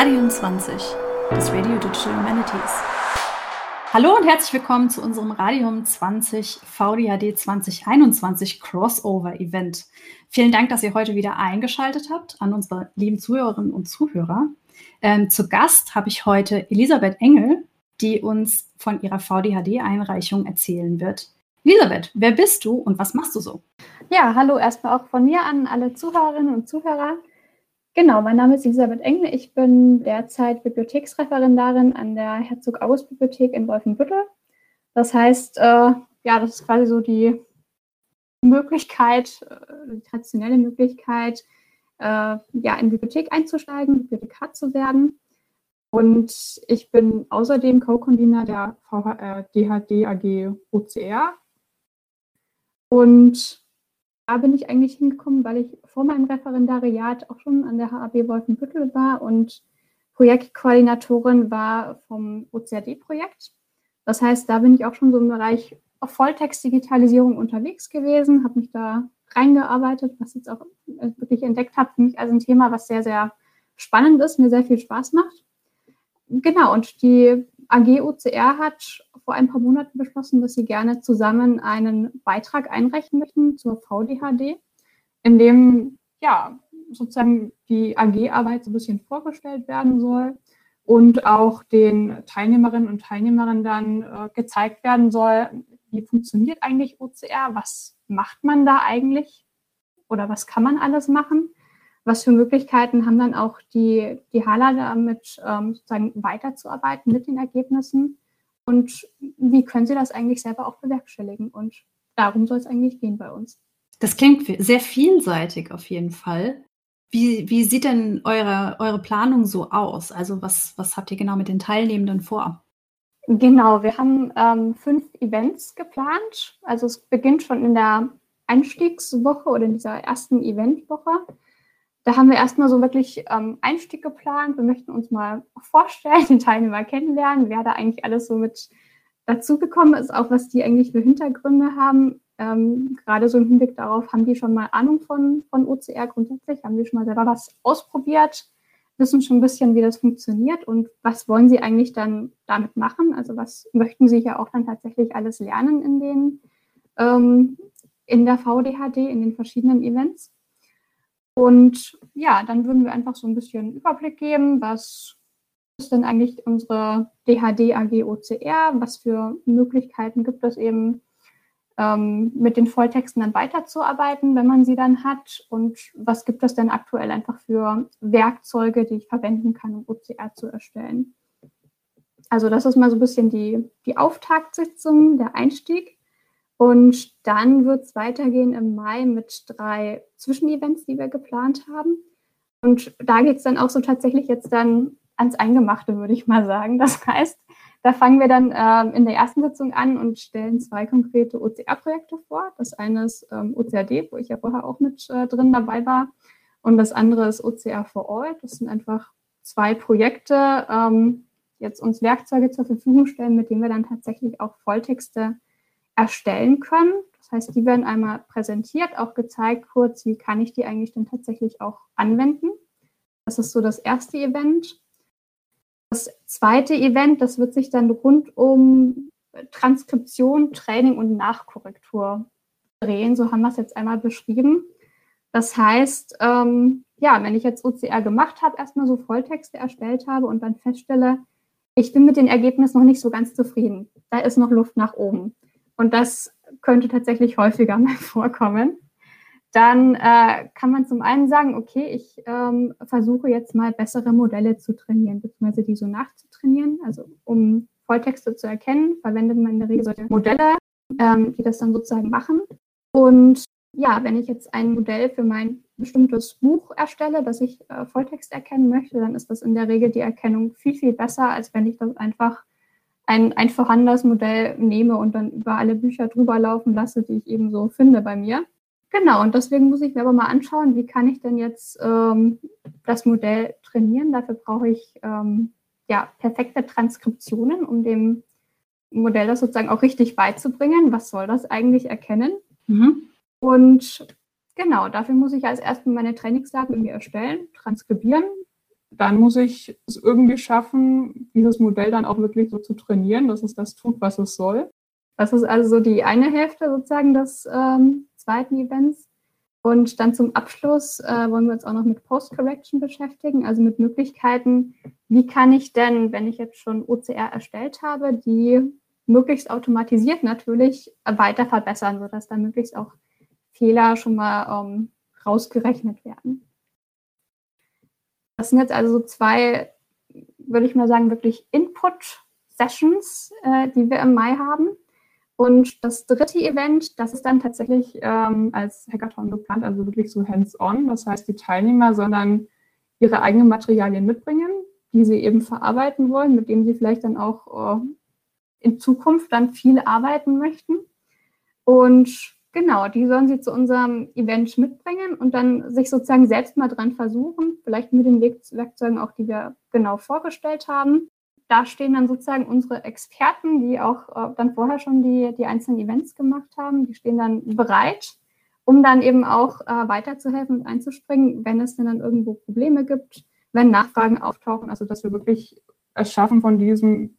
Radium 20, das Radio Digital Humanities. Hallo und herzlich willkommen zu unserem Radium 20 VDHD 2021 Crossover Event. Vielen Dank, dass ihr heute wieder eingeschaltet habt an unsere lieben Zuhörerinnen und Zuhörer. Ähm, zu Gast habe ich heute Elisabeth Engel, die uns von ihrer VDHD-Einreichung erzählen wird. Elisabeth, wer bist du und was machst du so? Ja, hallo erstmal auch von mir an alle Zuhörerinnen und Zuhörer. Genau, mein Name ist Elisabeth Engel. Ich bin derzeit Bibliotheksreferendarin an der Herzog-August-Bibliothek in Wolfenbüttel. Das heißt, äh, ja, das ist quasi so die Möglichkeit, äh, die traditionelle Möglichkeit, äh, ja, in die Bibliothek einzusteigen, Bibliothekar zu werden. Und ich bin außerdem Co-Convener der VH, äh, DHD AG OCR. Und bin ich eigentlich hingekommen, weil ich vor meinem Referendariat auch schon an der HAB Wolfenbüttel war und Projektkoordinatorin war vom OCRD-Projekt. Das heißt, da bin ich auch schon so im Bereich Volltextdigitalisierung unterwegs gewesen, habe mich da reingearbeitet, was jetzt auch wirklich entdeckt habe für mich als ein Thema, was sehr, sehr spannend ist, mir sehr viel Spaß macht. Genau, und die AG OCR hat vor ein paar Monaten beschlossen, dass sie gerne zusammen einen Beitrag einreichen möchten zur VDHD, in dem ja sozusagen die AG-Arbeit so ein bisschen vorgestellt werden soll und auch den Teilnehmerinnen und Teilnehmern dann äh, gezeigt werden soll, wie funktioniert eigentlich OCR, was macht man da eigentlich oder was kann man alles machen? Was für Möglichkeiten haben dann auch die, die Hala damit ähm, sozusagen weiterzuarbeiten mit den Ergebnissen und wie können sie das eigentlich selber auch bewerkstelligen und darum soll es eigentlich gehen bei uns. Das klingt sehr vielseitig auf jeden Fall. Wie, wie sieht denn eure, eure Planung so aus? Also was, was habt ihr genau mit den Teilnehmenden vor? Genau, wir haben ähm, fünf Events geplant. Also es beginnt schon in der Einstiegswoche oder in dieser ersten Eventwoche da haben wir erstmal so wirklich ähm, Einstieg geplant. Wir möchten uns mal vorstellen, den Teilnehmer kennenlernen, wer da eigentlich alles so mit dazugekommen ist, auch was die eigentlich für Hintergründe haben. Ähm, gerade so im Hinblick darauf, haben die schon mal Ahnung von, von OCR grundsätzlich, haben die schon mal selber was ausprobiert, wissen schon ein bisschen, wie das funktioniert und was wollen sie eigentlich dann damit machen? Also was möchten sie ja auch dann tatsächlich alles lernen in den ähm, in der VDHD, in den verschiedenen Events. Und ja, dann würden wir einfach so ein bisschen Überblick geben, was ist denn eigentlich unsere DHD AG OCR, was für Möglichkeiten gibt es eben ähm, mit den Volltexten dann weiterzuarbeiten, wenn man sie dann hat und was gibt es denn aktuell einfach für Werkzeuge, die ich verwenden kann, um OCR zu erstellen. Also das ist mal so ein bisschen die, die Auftaktsitzung, der Einstieg. Und dann wird es weitergehen im Mai mit drei Zwischenevents, die wir geplant haben. Und da geht es dann auch so tatsächlich jetzt dann ans Eingemachte, würde ich mal sagen. Das heißt, da fangen wir dann ähm, in der ersten Sitzung an und stellen zwei konkrete OCR-Projekte vor. Das eine ist ähm, OCRD, wo ich ja vorher auch mit äh, drin dabei war. Und das andere ist OCR for All. Das sind einfach zwei Projekte, ähm, die jetzt uns Werkzeuge zur Verfügung stellen, mit denen wir dann tatsächlich auch Volltexte erstellen können. Das heißt, die werden einmal präsentiert, auch gezeigt kurz, wie kann ich die eigentlich denn tatsächlich auch anwenden. Das ist so das erste Event. Das zweite Event, das wird sich dann rund um Transkription, Training und Nachkorrektur drehen. So haben wir es jetzt einmal beschrieben. Das heißt, ähm, ja, wenn ich jetzt OCR gemacht habe, erstmal so Volltexte erstellt habe und dann feststelle, ich bin mit den Ergebnissen noch nicht so ganz zufrieden. Da ist noch Luft nach oben und das könnte tatsächlich häufiger mal vorkommen, dann äh, kann man zum einen sagen, okay, ich ähm, versuche jetzt mal bessere Modelle zu trainieren, beziehungsweise die so nachzutrainieren. Also um Volltexte zu erkennen, verwendet man in der Regel solche Modelle, ähm, die das dann sozusagen machen. Und ja, wenn ich jetzt ein Modell für mein bestimmtes Buch erstelle, das ich äh, Volltext erkennen möchte, dann ist das in der Regel die Erkennung viel, viel besser, als wenn ich das einfach ein, ein vorhandenes Modell nehme und dann über alle Bücher drüber laufen lasse, die ich eben so finde bei mir. Genau, und deswegen muss ich mir aber mal anschauen, wie kann ich denn jetzt ähm, das Modell trainieren. Dafür brauche ich ähm, ja, perfekte Transkriptionen, um dem Modell das sozusagen auch richtig beizubringen. Was soll das eigentlich erkennen? Mhm. Und genau, dafür muss ich als erstes meine Trainingsdaten irgendwie erstellen, transkribieren, dann muss ich es irgendwie schaffen, dieses Modell dann auch wirklich so zu trainieren, dass es das tut, was es soll. Das ist also so die eine Hälfte sozusagen des ähm, zweiten Events. Und dann zum Abschluss äh, wollen wir uns auch noch mit Post-Correction beschäftigen, also mit Möglichkeiten, wie kann ich denn, wenn ich jetzt schon OCR erstellt habe, die möglichst automatisiert natürlich weiter verbessern, sodass da möglichst auch Fehler schon mal ähm, rausgerechnet werden. Das sind jetzt also so zwei, würde ich mal sagen, wirklich Input-Sessions, äh, die wir im Mai haben. Und das dritte Event, das ist dann tatsächlich ähm, als Hackathon geplant, also wirklich so hands-on. Das heißt, die Teilnehmer sollen dann ihre eigenen Materialien mitbringen, die sie eben verarbeiten wollen, mit denen sie vielleicht dann auch äh, in Zukunft dann viel arbeiten möchten. Und genau, die sollen sie zu unserem Event mitbringen und dann sich sozusagen selbst mal dran versuchen, vielleicht mit den Werkzeugen auch, die wir genau vorgestellt haben. Da stehen dann sozusagen unsere Experten, die auch äh, dann vorher schon die, die einzelnen Events gemacht haben, die stehen dann bereit, um dann eben auch äh, weiterzuhelfen und einzuspringen, wenn es denn dann irgendwo Probleme gibt, wenn Nachfragen auftauchen, also dass wir wirklich es schaffen, von diesem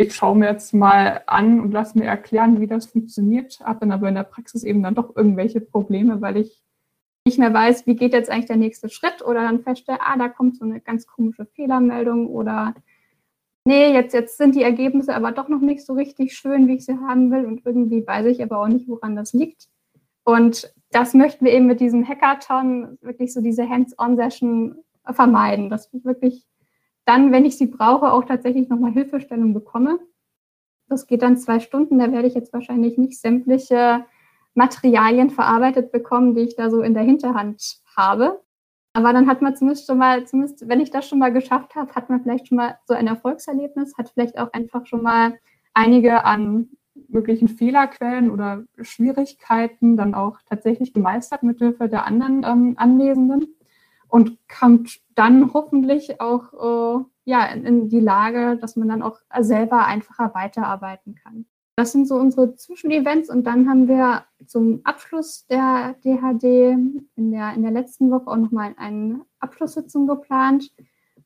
ich schaue mir jetzt mal an und lasse mir erklären, wie das funktioniert, habe dann aber in der Praxis eben dann doch irgendwelche Probleme, weil ich nicht mehr weiß, wie geht jetzt eigentlich der nächste Schritt? Oder dann feststelle, ah, da kommt so eine ganz komische Fehlermeldung oder nee, jetzt, jetzt sind die Ergebnisse aber doch noch nicht so richtig schön, wie ich sie haben will. Und irgendwie weiß ich aber auch nicht, woran das liegt. Und das möchten wir eben mit diesem Hackathon wirklich so diese Hands-on-Session vermeiden, dass wir wirklich dann, wenn ich sie brauche, auch tatsächlich nochmal Hilfestellung bekomme. Das geht dann zwei Stunden. Da werde ich jetzt wahrscheinlich nicht sämtliche Materialien verarbeitet bekommen, die ich da so in der Hinterhand habe. Aber dann hat man zumindest schon mal, zumindest wenn ich das schon mal geschafft habe, hat man vielleicht schon mal so ein Erfolgserlebnis, hat vielleicht auch einfach schon mal einige an möglichen Fehlerquellen oder Schwierigkeiten dann auch tatsächlich gemeistert mit Hilfe der anderen ähm, Anwesenden und kommt dann hoffentlich auch äh, ja, in, in, die Lage, dass man dann auch selber einfacher weiterarbeiten kann. Das sind so unsere Zwischenevents und dann haben wir zum Abschluss der DHD in der, in der letzten Woche auch nochmal eine Abschlusssitzung geplant,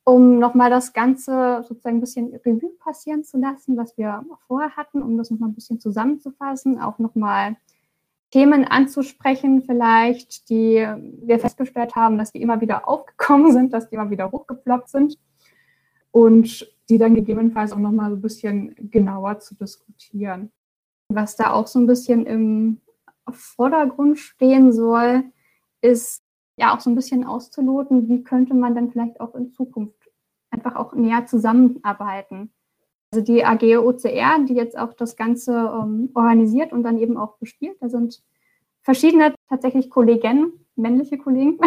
um nochmal das Ganze sozusagen ein bisschen Revue passieren zu lassen, was wir vorher hatten, um das nochmal ein bisschen zusammenzufassen, auch nochmal Themen anzusprechen, vielleicht, die wir festgestellt haben, dass die immer wieder aufgekommen sind, dass die immer wieder hochgeploppt sind und die dann gegebenenfalls auch nochmal so ein bisschen genauer zu diskutieren. Was da auch so ein bisschen im Vordergrund stehen soll, ist ja auch so ein bisschen auszuloten, wie könnte man dann vielleicht auch in Zukunft einfach auch näher zusammenarbeiten. Also die AG OCR, die jetzt auch das Ganze ähm, organisiert und dann eben auch bespielt. Da sind verschiedene tatsächlich Kollegen, männliche Kollegen,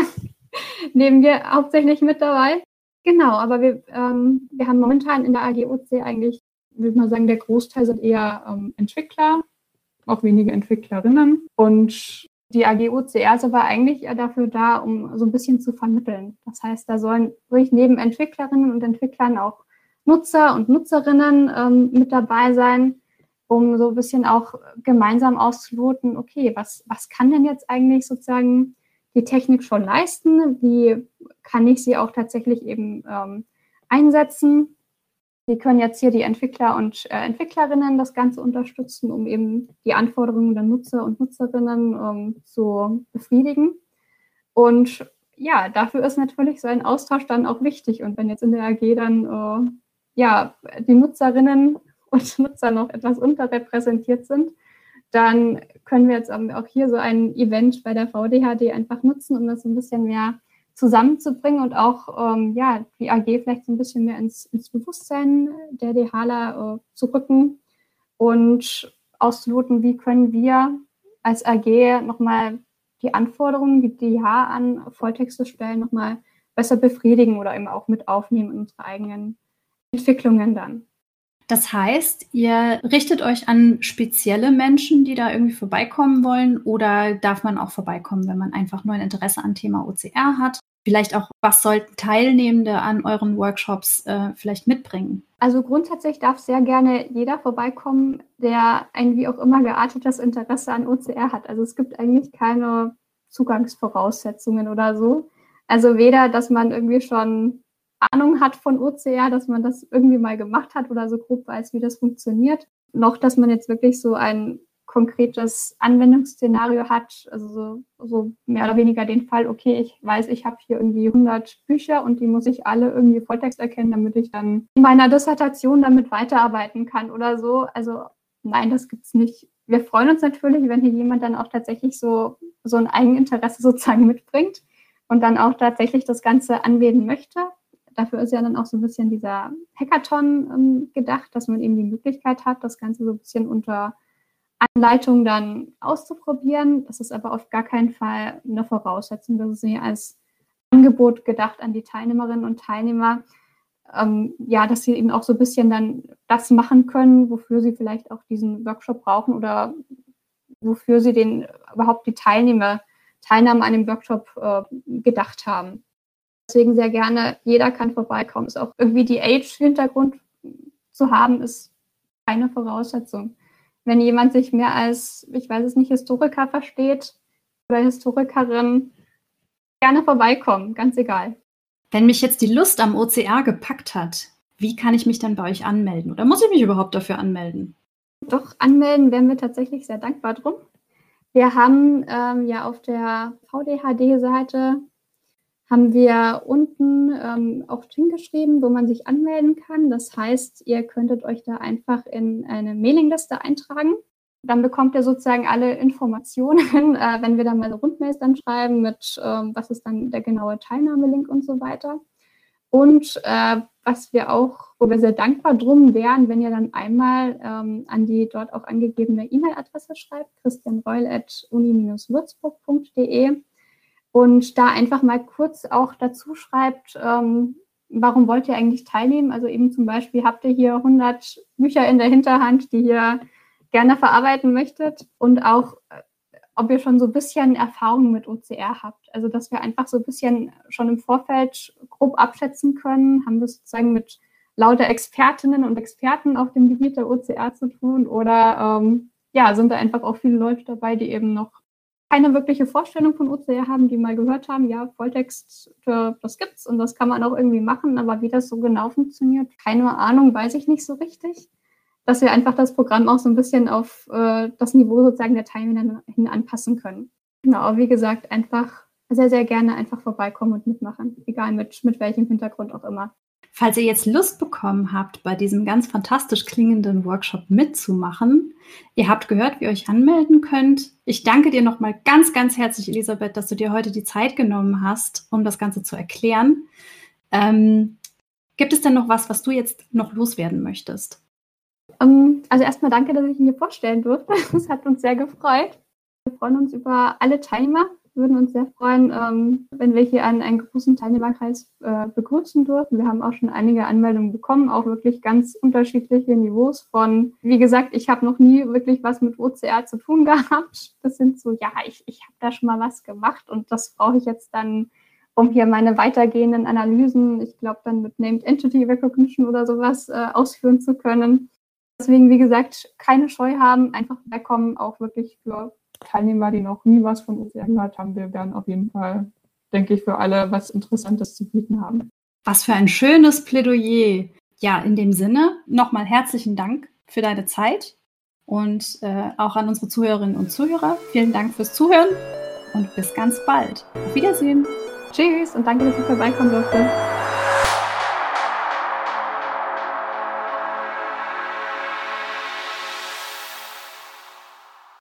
nehmen wir hauptsächlich mit dabei. Genau, aber wir, ähm, wir haben momentan in der AG OC eigentlich, würde man sagen, der Großteil sind eher ähm, Entwickler, auch wenige Entwicklerinnen. Und die AG OCR ist aber eigentlich eher dafür da, um so ein bisschen zu vermitteln. Das heißt, da sollen wirklich neben Entwicklerinnen und Entwicklern auch Nutzer und Nutzerinnen ähm, mit dabei sein, um so ein bisschen auch gemeinsam auszuloten, okay, was, was kann denn jetzt eigentlich sozusagen die Technik schon leisten? Wie kann ich sie auch tatsächlich eben ähm, einsetzen? Wie können jetzt hier die Entwickler und äh, Entwicklerinnen das Ganze unterstützen, um eben die Anforderungen der Nutzer und Nutzerinnen ähm, zu befriedigen? Und ja, dafür ist natürlich so ein Austausch dann auch wichtig. Und wenn jetzt in der AG dann äh, ja, die Nutzerinnen und Nutzer noch etwas unterrepräsentiert sind, dann können wir jetzt auch hier so ein Event bei der VDHD einfach nutzen, um das ein bisschen mehr zusammenzubringen und auch ähm, ja, die AG vielleicht so ein bisschen mehr ins, ins Bewusstsein der DHler äh, zu rücken und auszuloten, wie können wir als AG nochmal die Anforderungen, die DH an Volltexte stellen, nochmal besser befriedigen oder eben auch mit aufnehmen in unsere eigenen Entwicklungen dann. Das heißt, ihr richtet euch an spezielle Menschen, die da irgendwie vorbeikommen wollen, oder darf man auch vorbeikommen, wenn man einfach nur ein Interesse an Thema OCR hat? Vielleicht auch, was sollten Teilnehmende an euren Workshops äh, vielleicht mitbringen? Also grundsätzlich darf sehr gerne jeder vorbeikommen, der ein wie auch immer geartetes Interesse an OCR hat. Also es gibt eigentlich keine Zugangsvoraussetzungen oder so. Also weder, dass man irgendwie schon Ahnung hat von OCR, dass man das irgendwie mal gemacht hat oder so grob weiß, wie das funktioniert, noch, dass man jetzt wirklich so ein konkretes Anwendungsszenario hat, also so, so, mehr oder weniger den Fall, okay, ich weiß, ich habe hier irgendwie 100 Bücher und die muss ich alle irgendwie Volltext erkennen, damit ich dann in meiner Dissertation damit weiterarbeiten kann oder so. Also nein, das gibt's nicht. Wir freuen uns natürlich, wenn hier jemand dann auch tatsächlich so, so ein Eigeninteresse sozusagen mitbringt und dann auch tatsächlich das Ganze anwenden möchte. Dafür ist ja dann auch so ein bisschen dieser Hackathon ähm, gedacht, dass man eben die Möglichkeit hat, das Ganze so ein bisschen unter Anleitung dann auszuprobieren. Das ist aber auf gar keinen Fall eine Voraussetzung. Das ist hier als Angebot gedacht an die Teilnehmerinnen und Teilnehmer, ähm, ja, dass sie eben auch so ein bisschen dann das machen können, wofür sie vielleicht auch diesen Workshop brauchen oder wofür sie den überhaupt die Teilnehmer, Teilnahme an dem Workshop äh, gedacht haben. Deswegen sehr gerne, jeder kann vorbeikommen. Ist auch irgendwie die Age-Hintergrund zu haben, ist keine Voraussetzung wenn jemand sich mehr als, ich weiß es nicht, Historiker versteht oder Historikerin, gerne vorbeikommen, ganz egal. Wenn mich jetzt die Lust am OCR gepackt hat, wie kann ich mich dann bei euch anmelden? Oder muss ich mich überhaupt dafür anmelden? Doch, anmelden wären wir tatsächlich sehr dankbar drum. Wir haben ähm, ja auf der VDHD-Seite haben wir unten ähm, auch hingeschrieben, wo man sich anmelden kann. Das heißt, ihr könntet euch da einfach in eine Mailingliste eintragen. Dann bekommt ihr sozusagen alle Informationen, äh, wenn wir dann mal Rundmails dann schreiben mit, ähm, was ist dann der genaue Teilnahmelink und so weiter. Und äh, was wir auch, wo wir sehr dankbar drum wären, wenn ihr dann einmal ähm, an die dort auch angegebene E-Mail-Adresse schreibt, christianreul.uni-würzburg.de und da einfach mal kurz auch dazu schreibt, ähm, warum wollt ihr eigentlich teilnehmen? Also eben zum Beispiel habt ihr hier 100 Bücher in der Hinterhand, die ihr gerne verarbeiten möchtet und auch, äh, ob ihr schon so ein bisschen Erfahrung mit OCR habt. Also dass wir einfach so ein bisschen schon im Vorfeld grob abschätzen können, haben wir sozusagen mit lauter Expertinnen und Experten auf dem Gebiet der OCR zu tun oder ähm, ja, sind da einfach auch viele Leute dabei, die eben noch keine wirkliche Vorstellung von OCR haben, die mal gehört haben, ja, Volltext, das gibt's und das kann man auch irgendwie machen, aber wie das so genau funktioniert, keine Ahnung, weiß ich nicht so richtig. Dass wir einfach das Programm auch so ein bisschen auf äh, das Niveau sozusagen der Teilnehmer hin anpassen können. Genau, aber wie gesagt, einfach sehr, sehr gerne einfach vorbeikommen und mitmachen, egal mit, mit welchem Hintergrund auch immer. Falls ihr jetzt Lust bekommen habt, bei diesem ganz fantastisch klingenden Workshop mitzumachen, ihr habt gehört, wie ihr euch anmelden könnt. Ich danke dir nochmal ganz, ganz herzlich, Elisabeth, dass du dir heute die Zeit genommen hast, um das Ganze zu erklären. Ähm, gibt es denn noch was, was du jetzt noch loswerden möchtest? Um, ähm, also erstmal danke, dass ich ihn hier vorstellen durfte. Das hat uns sehr gefreut. Wir freuen uns über alle Teilnehmer, würden uns sehr freuen, ähm, wenn wir hier einen, einen großen Teilnehmerkreis äh, begrüßen dürfen. Wir haben auch schon einige Anmeldungen bekommen, auch wirklich ganz unterschiedliche Niveaus von, wie gesagt, ich habe noch nie wirklich was mit OCR zu tun gehabt. Das sind so, ja, ich, ich habe da schon mal was gemacht und das brauche ich jetzt dann, um hier meine weitergehenden Analysen, ich glaube dann mit Named Entity Recognition oder sowas äh, ausführen zu können. Deswegen, wie gesagt, keine Scheu haben, einfach wegkommen, auch wirklich für Teilnehmer, die noch nie was von OCR gehört haben, wir werden auf jeden Fall, denke ich, für alle was Interessantes zu bieten haben. Was für ein schönes Plädoyer. Ja, in dem Sinne nochmal herzlichen Dank für deine Zeit und äh, auch an unsere Zuhörerinnen und Zuhörer. Vielen Dank fürs Zuhören und bis ganz bald. Auf Wiedersehen. Tschüss und danke, dass ich vorbeikommen durfte.